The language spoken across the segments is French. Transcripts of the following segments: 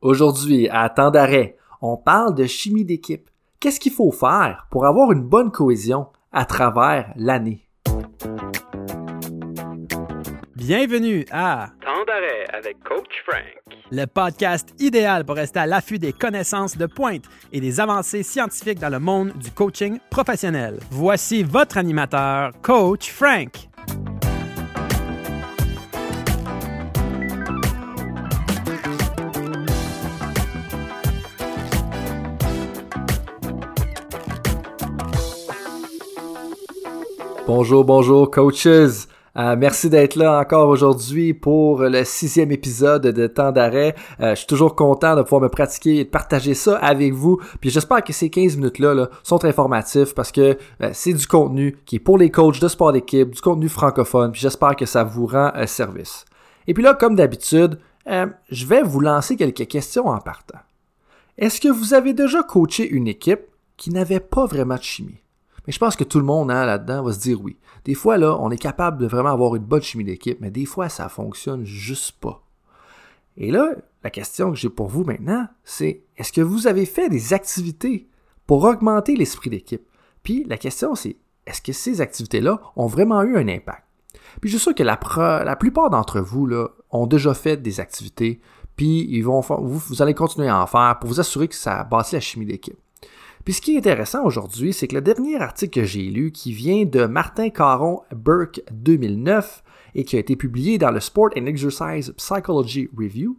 Aujourd'hui, à temps d'arrêt, on parle de chimie d'équipe. Qu'est-ce qu'il faut faire pour avoir une bonne cohésion à travers l'année? Bienvenue à Temps d'arrêt avec Coach Frank. le podcast idéal pour rester à l'affût des connaissances de pointe et des avancées scientifiques dans le monde du coaching professionnel. Voici votre animateur, Coach Frank. Bonjour, bonjour, coaches. Euh, merci d'être là encore aujourd'hui pour le sixième épisode de Temps d'arrêt. Euh, je suis toujours content de pouvoir me pratiquer et de partager ça avec vous. Puis j'espère que ces 15 minutes-là là, sont informatifs parce que euh, c'est du contenu qui est pour les coachs de sport d'équipe, du contenu francophone. Puis j'espère que ça vous rend service. Et puis là, comme d'habitude, je vais vous lancer quelques questions en partant. Est-ce que vous avez déjà coaché une équipe qui n'avait pas vraiment de chimie? Mais je pense que tout le monde hein, là-dedans va se dire oui. Des fois, là, on est capable de vraiment avoir une bonne chimie d'équipe, mais des fois, ça fonctionne juste pas. Et là, la question que j'ai pour vous maintenant, c'est est-ce que vous avez fait des activités pour augmenter l'esprit d'équipe? Puis la question, c'est est-ce que ces activités-là ont vraiment eu un impact? Puis je suis sûr que la, plupart d'entre vous là, ont déjà fait des activités, puis ils vont, vous, vous allez continuer à en faire pour vous assurer que ça bâtit la chimie d'équipe. Puis ce qui est intéressant aujourd'hui, c'est que le dernier article que j'ai lu, qui vient de Martin Caron Burke 2009 et qui a été publié dans le Sport and Exercise Psychology Review,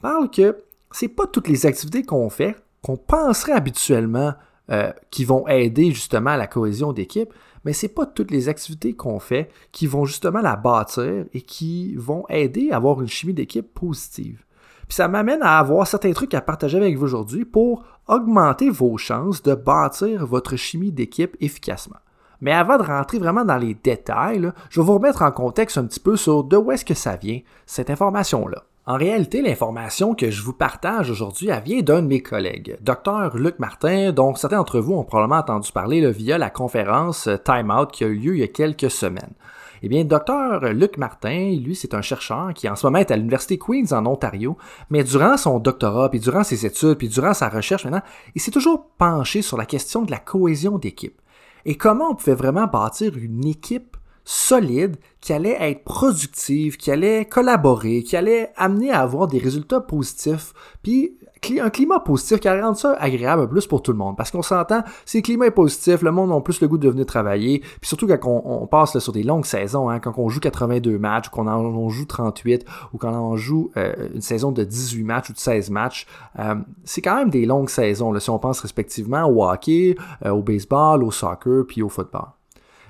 parle que c'est pas toutes les activités qu'on fait qu'on penserait habituellement euh, qui vont aider justement à la cohésion d'équipe, mais c'est pas toutes les activités qu'on fait qui vont justement la bâtir et qui vont aider à avoir une chimie d'équipe positive. Puis ça m'amène à avoir certains trucs à partager avec vous aujourd'hui pour augmenter vos chances de bâtir votre chimie d'équipe efficacement. Mais avant de rentrer vraiment dans les détails, je vais vous remettre en contexte un petit peu sur de où est-ce que ça vient, cette information-là. En réalité, l'information que je vous partage aujourd'hui, vient d'un de mes collègues, Dr. Luc Martin, dont certains d'entre vous ont probablement entendu parler via la conférence Time Out qui a eu lieu il y a quelques semaines. Eh bien, docteur Luc Martin, lui, c'est un chercheur qui en ce moment est à l'Université Queen's en Ontario, mais durant son doctorat, puis durant ses études, puis durant sa recherche maintenant, il s'est toujours penché sur la question de la cohésion d'équipe. Et comment on pouvait vraiment bâtir une équipe solide qui allait être productive, qui allait collaborer, qui allait amener à avoir des résultats positifs, puis un climat positif qui rend ça agréable plus pour tout le monde. Parce qu'on s'entend, si le climat est positif, le monde a plus le goût de venir travailler. Puis surtout quand on, passe sur des longues saisons, hein, quand on joue 82 matchs, qu'on en joue 38, ou quand on joue euh, une saison de 18 matchs ou de 16 matchs, euh, c'est quand même des longues saisons, là, si on pense respectivement au hockey, euh, au baseball, au soccer, puis au football.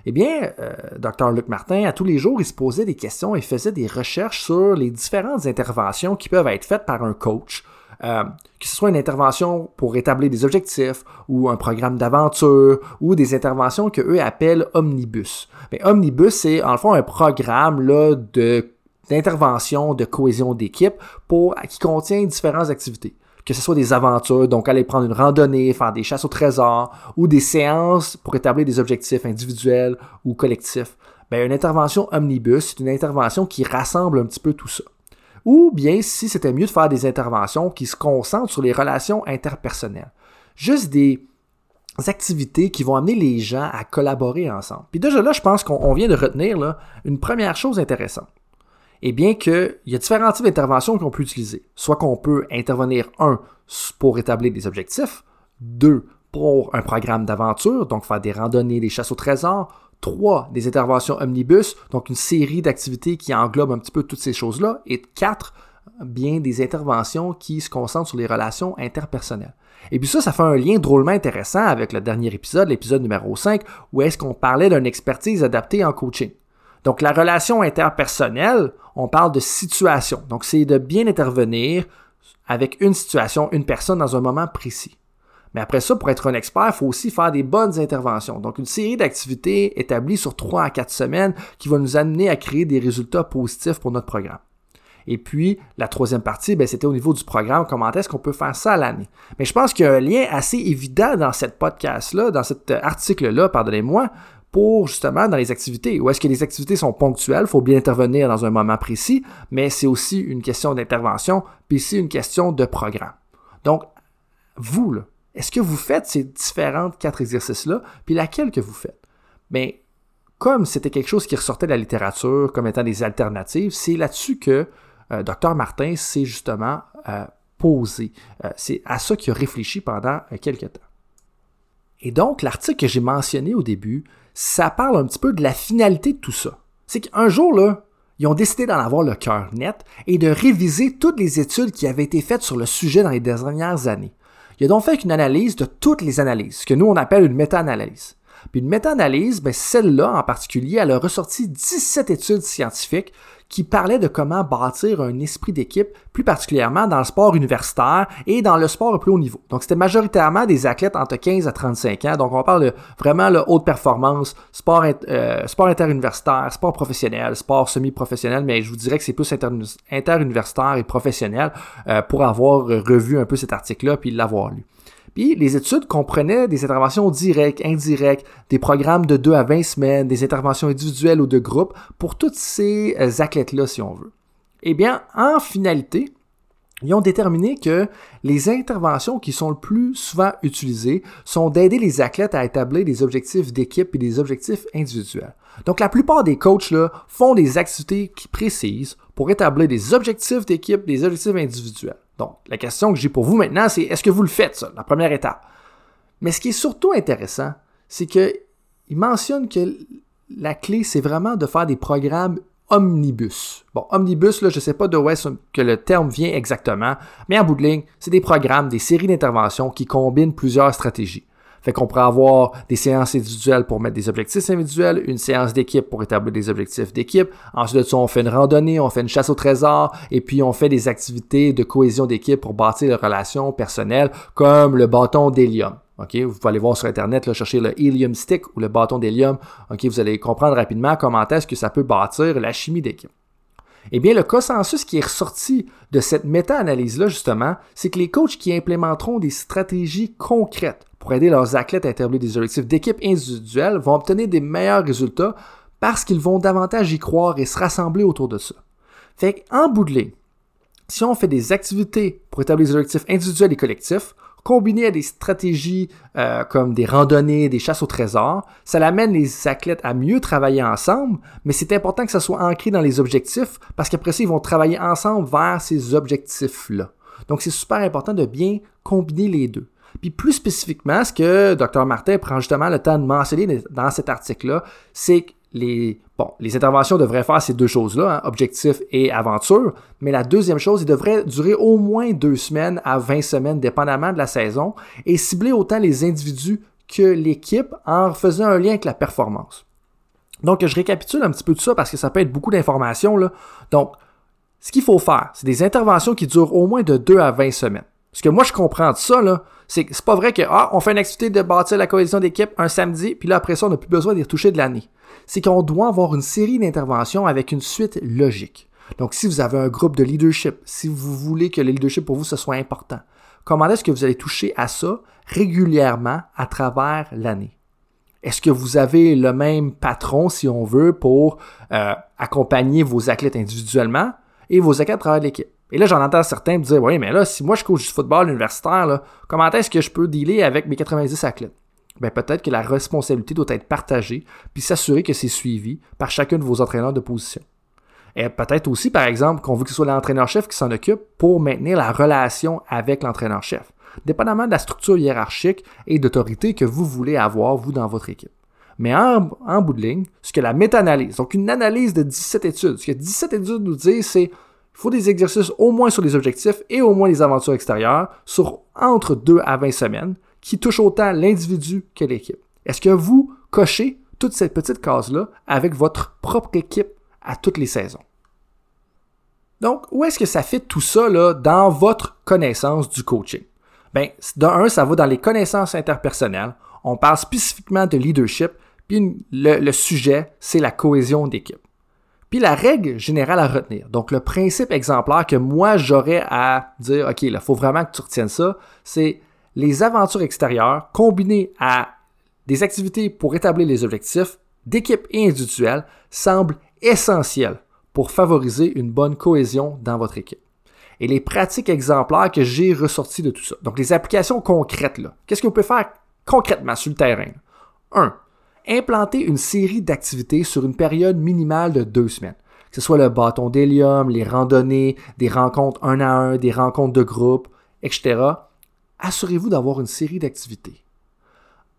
Eh bien, Dr. Luc Martin, à tous les jours, il se posait des questions et faisait des recherches sur les différentes interventions qui peuvent être faites par un coach euh, que ce soit une intervention pour établir des objectifs ou un programme d'aventure ou des interventions que eux appellent omnibus. Mais omnibus, c'est en fond un programme là, de d'intervention, de cohésion d'équipe pour qui contient différentes activités. Que ce soit des aventures, donc aller prendre une randonnée, faire des chasses au trésor, ou des séances pour établir des objectifs individuels ou collectifs. Bien, une intervention omnibus, c'est une intervention qui rassemble un petit peu tout ça. Ou bien si c'était mieux de faire des interventions qui se concentrent sur les relations interpersonnelles. Juste des activités qui vont amener les gens à collaborer ensemble. Puis déjà là, je pense qu'on vient de retenir là, une première chose intéressante. Eh bien qu'il y a différents types d'interventions qu'on peut utiliser. Soit qu'on peut intervenir, un, pour établir des objectifs, deux, pour un programme d'aventure, donc faire des randonnées, des chasses au trésor, 3. Des interventions omnibus, donc une série d'activités qui englobe un petit peu toutes ces choses-là. Et 4. Bien des interventions qui se concentrent sur les relations interpersonnelles. Et puis ça, ça fait un lien drôlement intéressant avec le dernier épisode, l'épisode numéro 5, où est-ce qu'on parlait d'une expertise adaptée en coaching. Donc la relation interpersonnelle, on parle de situation. Donc c'est de bien intervenir avec une situation, une personne dans un moment précis. Mais après ça, pour être un expert, il faut aussi faire des bonnes interventions. Donc, une série d'activités établies sur 3 à 4 semaines qui va nous amener à créer des résultats positifs pour notre programme. Et puis, la troisième partie, ben, c'était au niveau du programme, comment est-ce qu'on peut faire ça à l'année. Mais je pense qu'il y a un lien assez évident dans cette podcast-là, dans cet article-là, pardonnez-moi, pour justement dans les activités. Ou est-ce que les activités sont ponctuelles, il faut bien intervenir dans un moment précis, mais c'est aussi une question d'intervention, puis c'est une question de programme. Donc, vous, est-ce que vous faites ces différentes quatre exercices-là, puis laquelle que vous faites? Mais comme c'était quelque chose qui ressortait de la littérature comme étant des alternatives, c'est là-dessus que euh, Dr Martin s'est justement euh, posé. Euh, c'est à ça qu'il a réfléchi pendant quelques temps. Et donc, l'article que j'ai mentionné au début, ça parle un petit peu de la finalité de tout ça. C'est qu'un jour, là, ils ont décidé d'en avoir le cœur net et de réviser toutes les études qui avaient été faites sur le sujet dans les dernières années. Il a donc fait une analyse de toutes les analyses, ce que nous on appelle une méta-analyse. Puis une méta-analyse, ben celle-là en particulier, elle a ressorti 17 études scientifiques qui parlaient de comment bâtir un esprit d'équipe, plus particulièrement dans le sport universitaire et dans le sport au plus haut niveau. Donc, c'était majoritairement des athlètes entre 15 à 35 ans. Donc, on parle de vraiment le haute performance, sport, euh, sport interuniversitaire, sport professionnel, sport semi-professionnel, mais je vous dirais que c'est plus interuniversitaire et professionnel euh, pour avoir revu un peu cet article-là puis l'avoir lu. Puis les études comprenaient des interventions directes, indirectes, des programmes de 2 à 20 semaines, des interventions individuelles ou de groupe pour tous ces euh, athlètes-là, si on veut. Eh bien, en finalité, ils ont déterminé que les interventions qui sont le plus souvent utilisées sont d'aider les athlètes à établir des objectifs d'équipe et des objectifs individuels. Donc la plupart des coachs là, font des activités qui précisent pour établir des objectifs d'équipe, des objectifs individuels. Donc, la question que j'ai pour vous maintenant, c'est est-ce que vous le faites, ça, la première étape? Mais ce qui est surtout intéressant, c'est qu'il mentionne que la clé, c'est vraiment de faire des programmes omnibus. Bon, omnibus, là, je ne sais pas de où est-ce que le terme vient exactement, mais en bout de ligne, c'est des programmes, des séries d'interventions qui combinent plusieurs stratégies. Fait qu'on pourrait avoir des séances individuelles pour mettre des objectifs individuels, une séance d'équipe pour établir des objectifs d'équipe. Ensuite de ça, on fait une randonnée, on fait une chasse au trésor, et puis on fait des activités de cohésion d'équipe pour bâtir des relations personnelles, comme le bâton d'hélium. OK, vous pouvez aller voir sur Internet, là, chercher le helium stick ou le bâton d'hélium. OK, vous allez comprendre rapidement comment est-ce que ça peut bâtir la chimie d'équipe. Eh bien, le consensus qui est ressorti de cette méta-analyse-là, justement, c'est que les coachs qui implémenteront des stratégies concrètes pour aider leurs athlètes à établir des objectifs d'équipe individuels vont obtenir des meilleurs résultats parce qu'ils vont davantage y croire et se rassembler autour de ça. Fait qu'en bout de ligne, si on fait des activités pour établir des objectifs individuels et collectifs, combiné à des stratégies euh, comme des randonnées, des chasses au trésor, ça amène les athlètes à mieux travailler ensemble, mais c'est important que ça soit ancré dans les objectifs parce qu'après ça, ils vont travailler ensemble vers ces objectifs-là. Donc, c'est super important de bien combiner les deux. Puis plus spécifiquement, ce que Dr. Martin prend justement le temps de mentionner dans cet article-là, c'est que les, bon, les interventions devraient faire ces deux choses-là, hein, objectif et aventure, mais la deuxième chose, il devrait durer au moins deux semaines à 20 semaines, dépendamment de la saison, et cibler autant les individus que l'équipe en faisant un lien avec la performance. Donc, je récapitule un petit peu tout ça parce que ça peut être beaucoup d'informations. Donc, ce qu'il faut faire, c'est des interventions qui durent au moins de 2 à 20 semaines. Ce que moi, je comprends de ça, c'est que c'est pas vrai que, ah, on fait une activité de bâtir la cohésion d'équipe un samedi, puis là, après ça, on n'a plus besoin d'y retoucher de l'année. C'est qu'on doit avoir une série d'interventions avec une suite logique. Donc, si vous avez un groupe de leadership, si vous voulez que le leadership pour vous, ce soit important, comment est-ce que vous allez toucher à ça régulièrement à travers l'année? Est-ce que vous avez le même patron, si on veut, pour euh, accompagner vos athlètes individuellement et vos athlètes à travers l'équipe? Et là, j'en entends certains me dire, oui, mais là, si moi je coach du football universitaire, comment est-ce que je peux dealer avec mes 90 athlètes? Ben, peut-être que la responsabilité doit être partagée, puis s'assurer que c'est suivi par chacun de vos entraîneurs de position. Et peut-être aussi, par exemple, qu'on veut que ce soit l'entraîneur-chef qui s'en occupe pour maintenir la relation avec l'entraîneur-chef, dépendamment de la structure hiérarchique et d'autorité que vous voulez avoir, vous, dans votre équipe. Mais en, en bout de ligne, ce que la méta-analyse, donc une analyse de 17 études, ce que 17 études nous disent, c'est il faut des exercices au moins sur les objectifs et au moins les aventures extérieures sur entre 2 à 20 semaines qui touchent autant l'individu que l'équipe. Est-ce que vous cochez toute cette petite case-là avec votre propre équipe à toutes les saisons? Donc, où est-ce que ça fait tout ça là, dans votre connaissance du coaching? Bien, d'un, ça va dans les connaissances interpersonnelles. On parle spécifiquement de leadership, puis le sujet, c'est la cohésion d'équipe. Puis la règle générale à retenir, donc le principe exemplaire que moi j'aurais à dire, OK, il faut vraiment que tu retiennes ça, c'est les aventures extérieures combinées à des activités pour établir les objectifs d'équipe et individuels semblent essentielles pour favoriser une bonne cohésion dans votre équipe. Et les pratiques exemplaires que j'ai ressorties de tout ça. Donc les applications concrètes, là. Qu'est-ce que vous pouvez faire concrètement sur le terrain? 1. Implanter une série d'activités sur une période minimale de deux semaines. Que ce soit le bâton d'hélium, les randonnées, des rencontres un à un, des rencontres de groupe, etc. Assurez-vous d'avoir une série d'activités.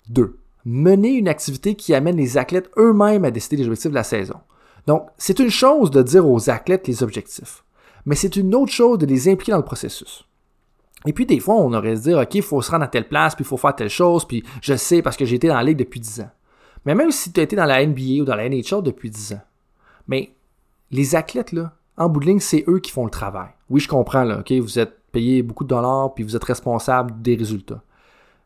2. Mener une activité qui amène les athlètes eux-mêmes à décider des objectifs de la saison. Donc, c'est une chose de dire aux athlètes les objectifs, mais c'est une autre chose de les impliquer dans le processus. Et puis, des fois, on aurait se dire, OK, il faut se rendre à telle place, puis il faut faire telle chose, puis je sais parce que j'ai été dans la ligue depuis 10 ans. Mais même si tu as été dans la NBA ou dans la NHL depuis 10 ans, mais les athlètes, là, en bout de ligne, c'est eux qui font le travail. Oui, je comprends, là, OK, vous êtes payé beaucoup de dollars, puis vous êtes responsable des résultats.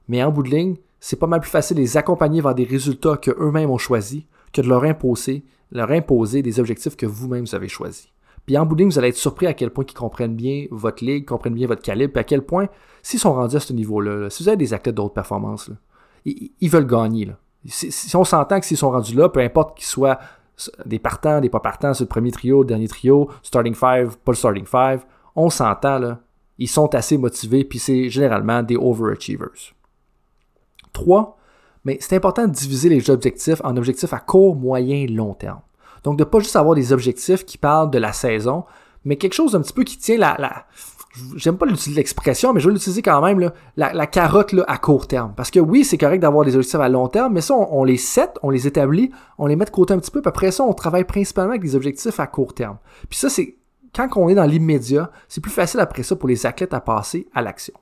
Mais en bout de ligne, c'est pas mal plus facile de les accompagner vers des résultats qu'eux-mêmes ont choisis que de leur imposer, leur imposer des objectifs que vous-même avez choisis. Puis en bout de ligne, vous allez être surpris à quel point ils comprennent bien votre ligue, comprennent bien votre calibre, puis à quel point, s'ils sont rendus à ce niveau-là, si vous avez des athlètes d'autres performances, ils, veulent gagner. Si, on s'entend que s'ils sont rendus là, peu importe qu'ils soient des partants, des pas partants, sur le premier trio, dernier trio, starting five, pas le starting five, on s'entend, là, ils sont assez motivés, puis c'est généralement des overachievers. 3. Mais c'est important de diviser les objectifs en objectifs à court, moyen long terme. Donc, de pas juste avoir des objectifs qui parlent de la saison, mais quelque chose d'un petit peu qui tient la, la j'aime pas l'expression, mais je vais l'utiliser quand même, la, carotte là, à court terme. Parce que oui, c'est correct d'avoir des objectifs à long terme, mais ça, on, les set, on les établit, on les met de côté un petit peu, puis après ça, on travaille principalement avec des objectifs à court terme. Puis ça, c'est quand on est dans l'immédiat, c'est plus facile après ça pour les athlètes à passer à l'action.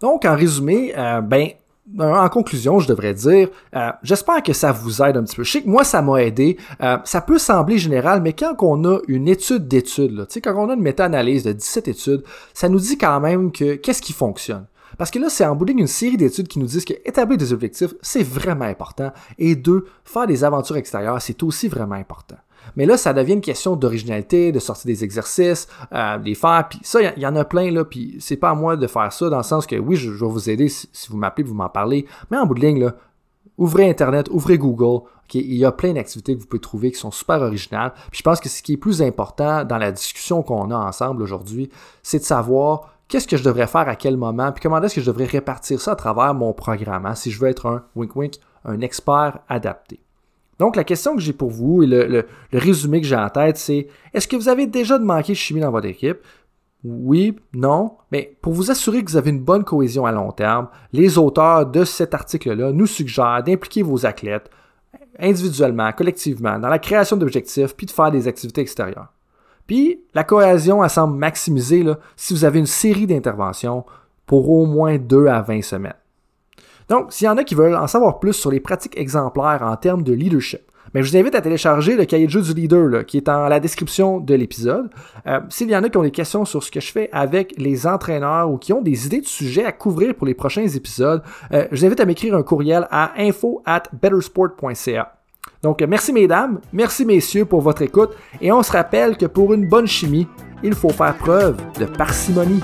Donc, en résumé, euh, ben, en conclusion, je devrais dire, euh, j'espère que ça vous aide un petit peu. Je sais que moi, ça m'a aidé. Euh, ça peut sembler général, mais quand on a une étude d'études, quand on a une méta-analyse de 17 études, ça nous dit quand même que qu'est-ce qui fonctionne. Parce que là, c'est en bout une série d'études qui nous disent que établir des objectifs, c'est vraiment important. Et deux, faire des aventures extérieures, c'est aussi vraiment important. Mais là, ça devient une question d'originalité, de sortir des exercices, euh, des faire, puis ça, il y, en a plein, là, puis c'est pas à moi de faire ça, dans le sens que oui, je, vais vous aider si, vous m'appelez, vous m'en parlez, mais en bout de ligne, ouvrez Internet, ouvrez Google, il y a plein d'activités que vous pouvez trouver qui sont super originales. Puis je pense que ce qui est plus important dans la discussion qu'on a ensemble aujourd'hui, c'est de savoir qu'est-ce que je devrais faire à quel moment, puis comment est-ce que je devrais répartir ça à travers mon programme, hein, si je veux être un wink wink, un expert adapté. Donc, la question que j'ai pour vous et le, résumé que j'ai en tête, c'est est-ce que vous avez déjà de manquer de chimie dans votre équipe? Oui, non, mais pour vous assurer que vous avez une bonne cohésion à long terme, les auteurs de cet article-là nous suggèrent d'impliquer vos athlètes individuellement, collectivement, dans la création d'objectifs, puis de faire des activités extérieures. Puis, la cohésion, elle semble maximisée si vous avez une série d'interventions pour au moins 2 à 20 semaines. Donc, s'il y en a qui veulent en savoir plus sur les pratiques exemplaires en termes de leadership, mais je vous invite à télécharger le cahier de jeu du leader qui est dans la description de l'épisode. Euh, s'il y en a qui ont des questions sur ce que je fais avec les entraîneurs ou qui ont des idées de sujets à couvrir pour les prochains épisodes, euh, je vous invite à m'écrire un courriel à info at bettersport.ca. Donc, merci mesdames, merci messieurs pour votre écoute et on se rappelle que pour une bonne chimie, il faut faire preuve de parcimonie.